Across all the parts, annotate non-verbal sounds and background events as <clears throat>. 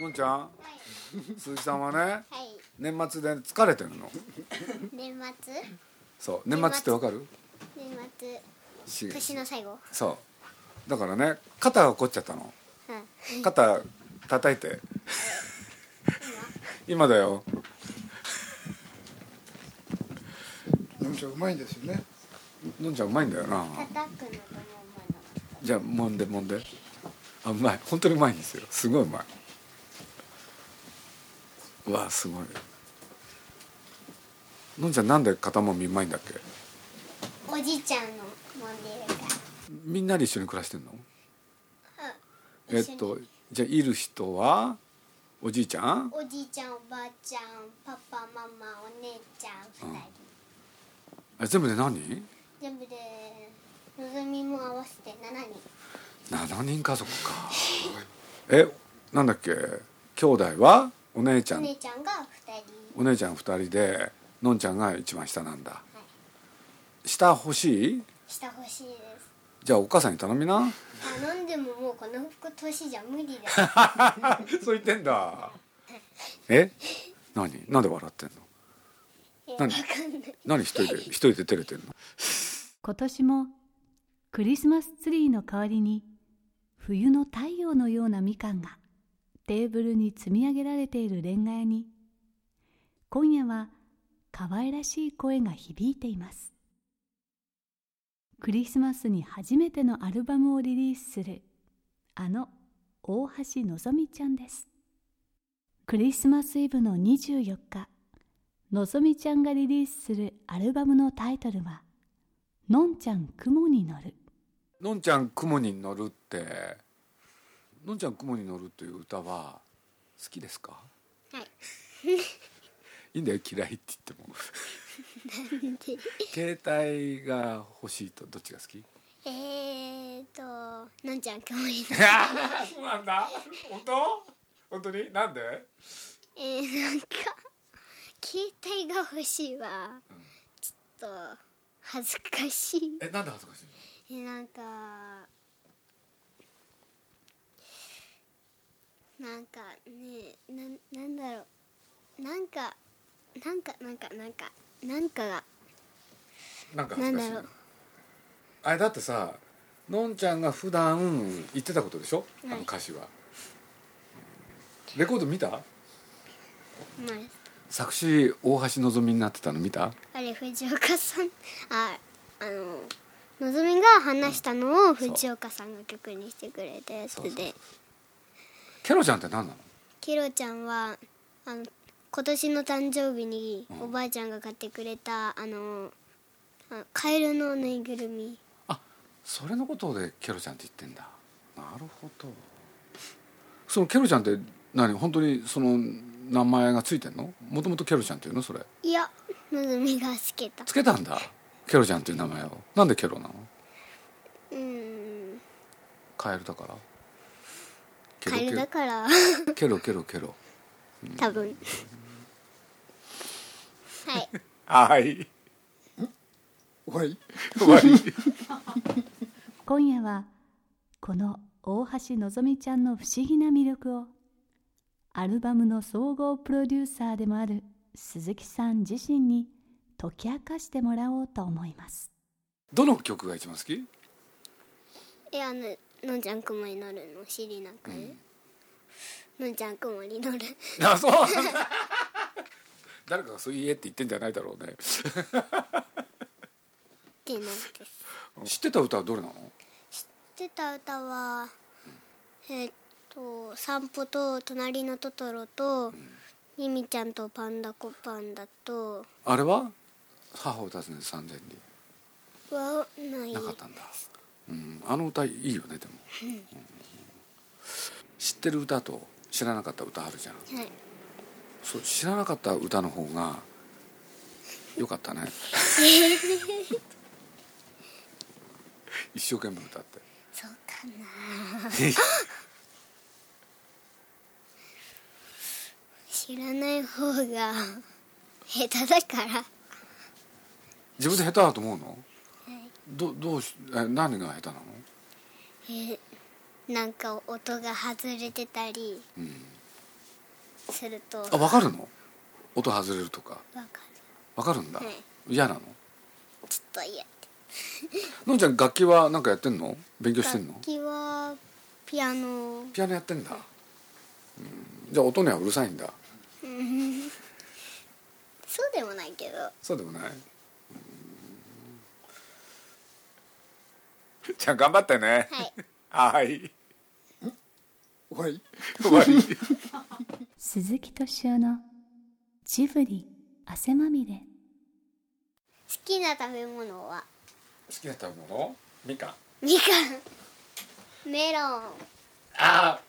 のんちゃん？鈴木さんはねはい。年末で疲れてるの？年末？そう。年末ってわかる？年末。し年の最後？そう。だからね肩が凝っちゃったの。うん肩叩いて。今？だよ。のんちゃんうまいんですよね。のんちゃんうまいんだよな。叩くのともまじゃあ揉んで揉んで。あうまい。本当にうまいんですよ。すごいうまいうわすごい。のんちゃんなんで肩もみうまいんだっけ？のおじいちゃんのもんでるから。みんなで一緒に暮らしてんの？えっとじゃあいる人はおじいちゃん？おじいちゃんおばあちゃんパパママお姉ちゃん二人、あ全部で何？全部でのぞみも合わせて7人。7人家族か。<laughs> えなんだっけ？兄弟は？お姉ちゃおん姉ちゃんが2人。お姉ちゃん2人でのんちゃんが一番下なんだ。下欲しい？下欲しいです。じゃあお母さんに頼みな。あ飲んでももうこの服年じゃ無理だ。<laughs> そう言ってんだ。え？何？なんで笑ってんの？何？えわかんない。何一人で？一人で照れてんの？今年もクリスマスツリーの代わりに冬の太陽のようなみかんがテーブルに積み上げられているレンガ屋に今夜は可愛らしい声が響いています。クリスマスに初めてのアルバムをリリースするあの大橋のぞみちゃんです。クリスマスイブの24日のぞみちゃんがリリースするアルバムのタイトルは「のんちゃん雲に乗る。のんちゃん雲に乗るってのんちゃん雲に乗るという歌は好きですか？はい。いいんだよ嫌いって言っても。携帯が欲しいとどっちが好き？えーとのんちゃん曇りのそうなんだ。本当？本当に？なんで？えー、なんか携帯が欲しいわ。ちょっと恥ずかしい。えなんで恥ずかしいの？えなんかなんかねなんなんだろうなんかなんかなんかなんかなんかがなんかなんだろうあれだってさのんちゃんが普段言ってたことでしょ？あはい。の歌詞は、レコード見た？まあ作詞大橋のぞみになってたの見た？あれ藤岡さん。ああののぞみが話したのを藤岡さんが曲にしてくれたやつでケロちゃんって何なの？ケロちゃんはあの今年の誕生日にうん。おばあちゃんが買ってくれたあのあカエルのぬいぐるみ。それのことでケロちゃんって言ってんだ。なるほど。そのケロちゃんって何？本当にその名前がついてんの？もともとケロちゃんっていうの？それ。いやのぞみがつけた。つけたんだ。ケロちゃんっていう名前を。なんでケロなの？うーん。カエルだからケカエルだから。ケロケロケロ。多分。はい。はい。終わり。終わり。今夜はこの大橋のぞみちゃんの不思議な魅力をアルバムの総合プロデューサーでもある鈴木さん自身に解き明かしてもらおうと思います。どの曲が一番好き？えあののんちゃん雲に乗るの尻なんかで、のんちゃん雲に乗る。あそうなんだ。<laughs> 誰かがそう言えって言ってんじゃないだろうね。ってなんです。知ってた歌はどれなの？知ってた歌はえーっと「散歩」と「隣のトトロ」とミミちゃんとパンダコパンダとあれは？母を訪ねて三千里。はないなかったんだ、うん、あの歌いいよねでも、うん知ってる歌と知らなかった歌あるじゃん。はい。そう知らなかった歌の方がよかったね。一生懸命歌って。そうかな。知らない方が下手だから。自分で下手だと思うの？はいどどうしえ何が下手なの？えなんか音が外れてたりうん。すると。あ分かるの？音外れるとか。わかる。分かるんだ、はい。嫌なの？ちょっと嫌。のんちゃん楽器は何かやってんの？勉強してんの？楽器はピアノ。ピアノやってんだ、うん、じゃあ音にはうるさいんだ。うん。そうでもないけど。そうでもない？う <laughs> んじゃあ頑張ってね。はい。はい。終わり？終わり。鈴木敏夫のジブリ汗まみれ好きな食べ物は？好きな食べ物？みかん。みかん。メロン。ああ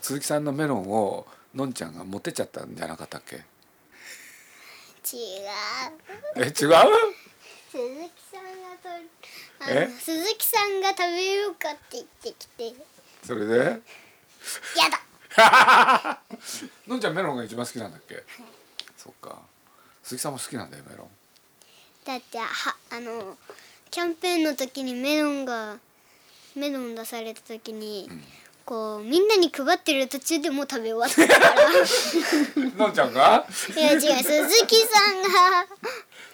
鈴木さんのメロンをのんちゃんが持ってっちゃったんじゃなかったっけ？違う。え違う？鈴木さんがとあえ？の鈴木さんが食べようかって言ってきて。それで？やだ。<laughs> のんちゃんメロンが一番好きなんだっけ？そっか。鈴木さんも好きなんだよメロン。だってはあのキャンペーンの時にメロンがメロン出された時に、こうみんなに配ってる途中でもう食べ終わったから。い <laughs> のんちゃんが？や違う鈴木さんが。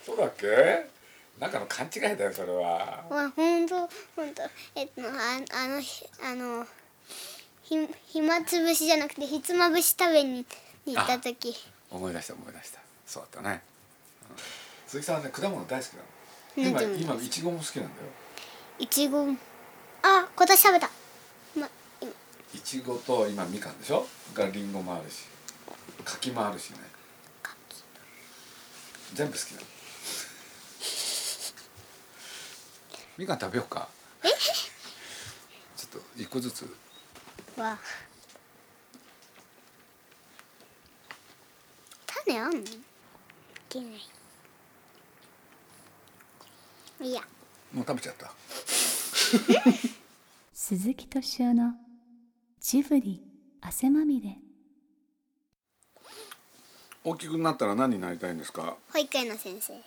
そうだっけ？なんかの勘違いだよそれは。まあ本当。本当。えっとああのひあのひ暇つぶしじゃなくてひつまぶし食べに行った時。思い出した思い出した。そうだったね、うん。鈴木さんはね果物大好きなの。今今いちごも好きなんだよ。いちごあ今年食べた、ま、今。いちごと今みかんでしょ？がりんごもあるし。柿もあるしね。全部好きなのみかん食べようか。ちょっと一個ずつ。は種あんの？いけない。いや。もう食べちゃった。<laughs> 鈴木敏夫のジブリ汗まみれ。大きくなったら何になりたいんですか？保育園の先生。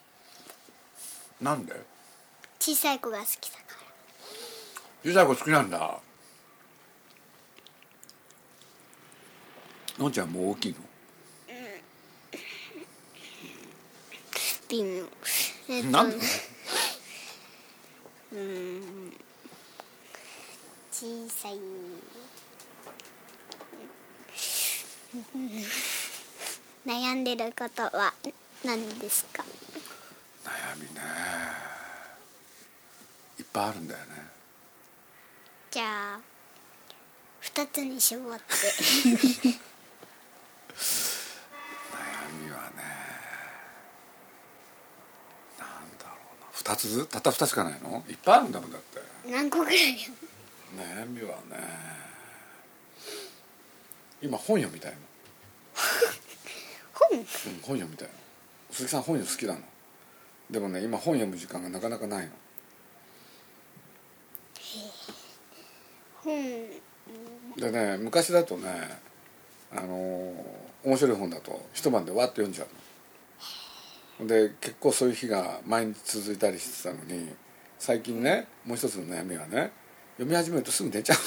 なんで？小さい子が好きだか小さい子好きなんだ。のんちゃんもう大きいの？ら微妙えっとなんで？うん。小さい。悩んでることは何ですか悩みねいっぱいあるんだよね。じゃあ二つに絞って。<laughs> 悩みはねなんだろうな。二つたった二つしかないの？いっぱいあるんだもんだって。何個ぐらい悩みはね今本読みたいの、<laughs> 本？うん、本読みたいの。鈴木さん本読む好きなの？でもね今本読む時間がなかなかないのでね昔だとねあのー面白い本だと一晩でわっと読んじゃうの。で結構そういう日が毎日続いたりしてたのに最近ねもう一つの悩みはね読み始めるとすぐ寝ちゃう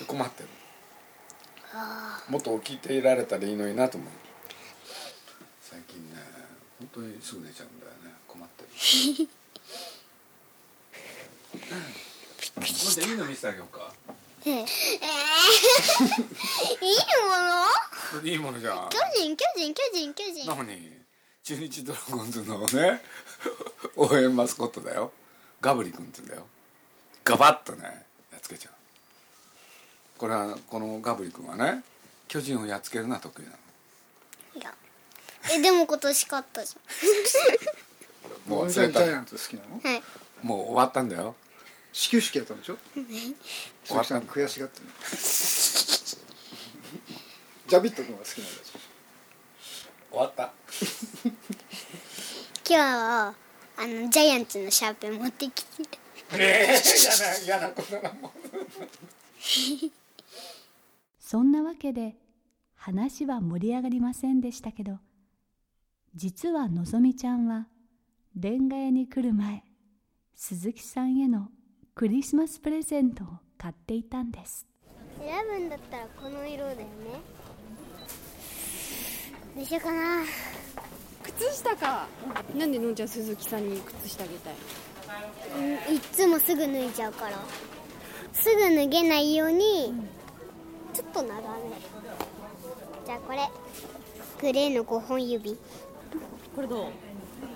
の。困ってるもっと起きていられたらいいのになと思う。最近ね本当にすぐ寝ちゃうんだよね。困ってる <laughs> なんでいいの見せてあげようか。ええー、いいもの？いいものじゃん。巨人巨人巨人巨人。なのに中日ドラゴンズのね応援マスコットだよ。ガブリ君って言うんだよ。ガバッとねやっつけちゃう。これはこのガブリ君はね巨人をやっつけるのは得意なの。いや。えでも今年勝ったじ <laughs> もうジャ忘れた。イアンツ好きなの？ゃんはい。もう終わったんだよ始球式やったんでしょ？終わった鈴木さん悔しがってるジャビット君は好きなんだ。し終わった。今日はあのジャイアンツのシャーペン持ってきて。るええ嫌な嫌なことなもん。そんなわけで話は盛り上がりませんでしたけど実はのぞみちゃんはレンガ屋に来る前鈴木さんへのクリスマスプレゼントを買っていたんです。選ぶんだったらこの色だよね。どうしようかな。靴下か。なんでのんちゃん鈴木さんに靴下あげたい？うんいっつもすぐ脱いじゃうから。すぐ脱げないようにちょっと長め。じゃあこれ。グレーの5本指。これど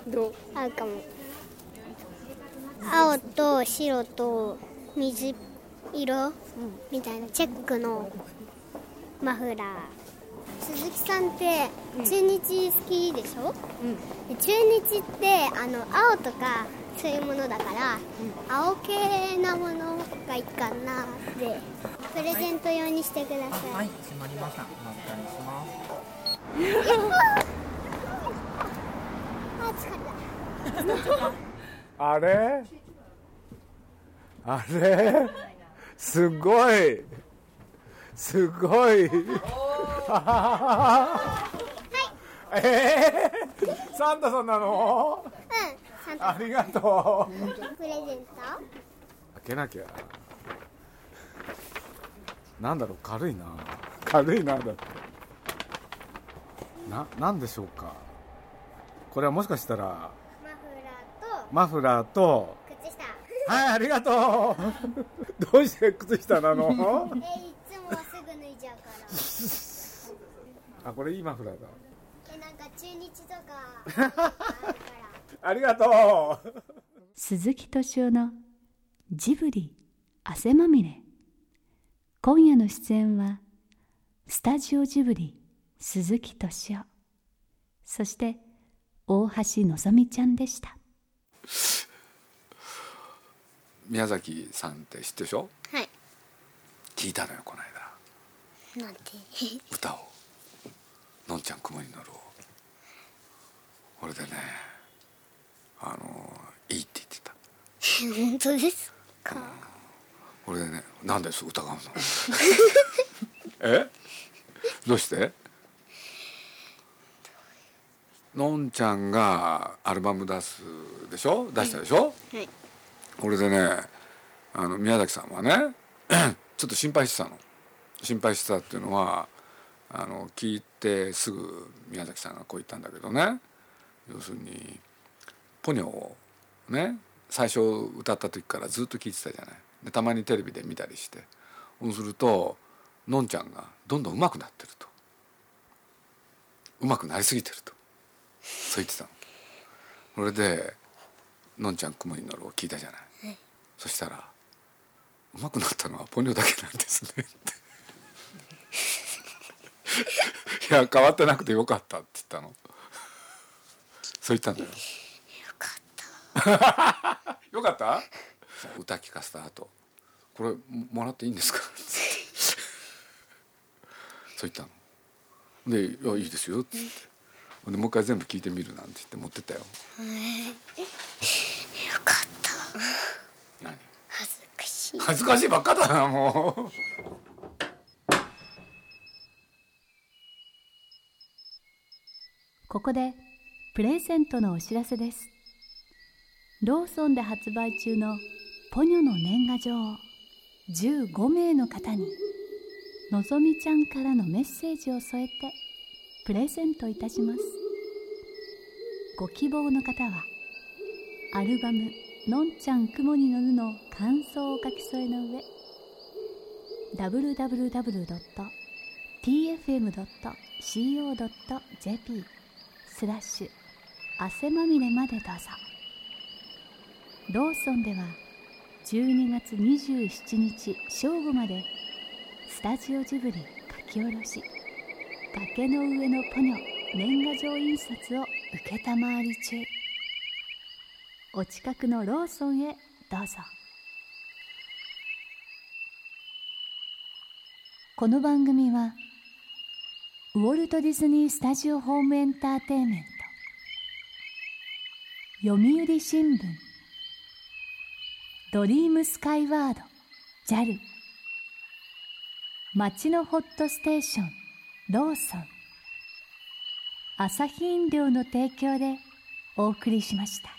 う？どう？合うかも青と白と水色みたいなチェックのマフラー。鈴木さんって中日好きでしょ、で中日ってあの青とかそういうものだから、青系なものがいいかなってプレゼント用にしてください、はい、閉まりました。お預かりします。<laughs> あ疲れた <laughs> あれ？あれ？すごい。すごい。えー、サンタさんなの？うん。ありがとう。プレゼント？開けなきゃ。なんだろう？軽いな。軽いなだって。ななんでしょうか。これはもしかしたらマフラーと靴下。はいありがとう。<laughs> どうして靴下なの？<laughs> えいつもはすぐ脱いじゃうから。あこれいいマフラーだ。えなんか中日とか。あるから。ありがとう。鈴木敏夫のジブリ汗まみれ。今夜の出演はスタジオジブリ鈴木敏夫。そして大橋のぞみちゃんでした宮崎さんって知ってるでしょ？はい。聞いたのよこの間。なんて？<laughs> 歌を「のんちゃん雲に乗る」を。これでねあのいいって言ってた。本当ですか？これでねなんです疑うの。<laughs> え？どうして？のんちゃんがアルバム出すでしょ？出したでしょ、はい。これでねあの宮崎さんはね <clears throat> ちょっと心配してたの。心配してたっていうのはあの聞いてすぐ宮崎さんがこう言ったんだけどね。要するにポニョをね最初歌った時からずっと聞いてたじゃない。でたまにテレビで見たりして。そうするとのんちゃんがどんどん上手くなってると。上手くなりすぎてるとそう言ってたの。それで「のんちゃん雲に乗る」を聞いたじゃない、そしたら「上手くなったのはポニョだけなんですね」って「<laughs> いや変わってなくてよかった」って言ったの。そう言ったんだよ。よかった。歌聞かせた後。これももらっていいんですか?」<laughs> そう言ったの。で「いやいいですよ」ってもう一回全部聞いてみるなんて言って持ってったよ。よかった。何？恥ずかしい。恥ずかしいばっかだなもう。ここでプレゼントのお知らせです。ローソンで発売中のポニョの年賀状。を15名の方にのぞみちゃんからのメッセージを添えてプレゼントいたします。ご希望の方はアルバム「のんちゃん雲に乗る」の感想を書き添えの上 www.tfm.co.jp スラッシュ汗まみれまでどうぞ。ローソンでは12月27日正午までスタジオジブリ書き下ろし。崖の上のポニョ年賀状印刷を承り中。お近くのローソンへどうぞ。この番組はウォルト・ディズニー・スタジオ・ホーム・エンターテインメント読売新聞ドリームスカイワード JAL 町のホットステーションローソン朝日飲料の提供でお送りしました。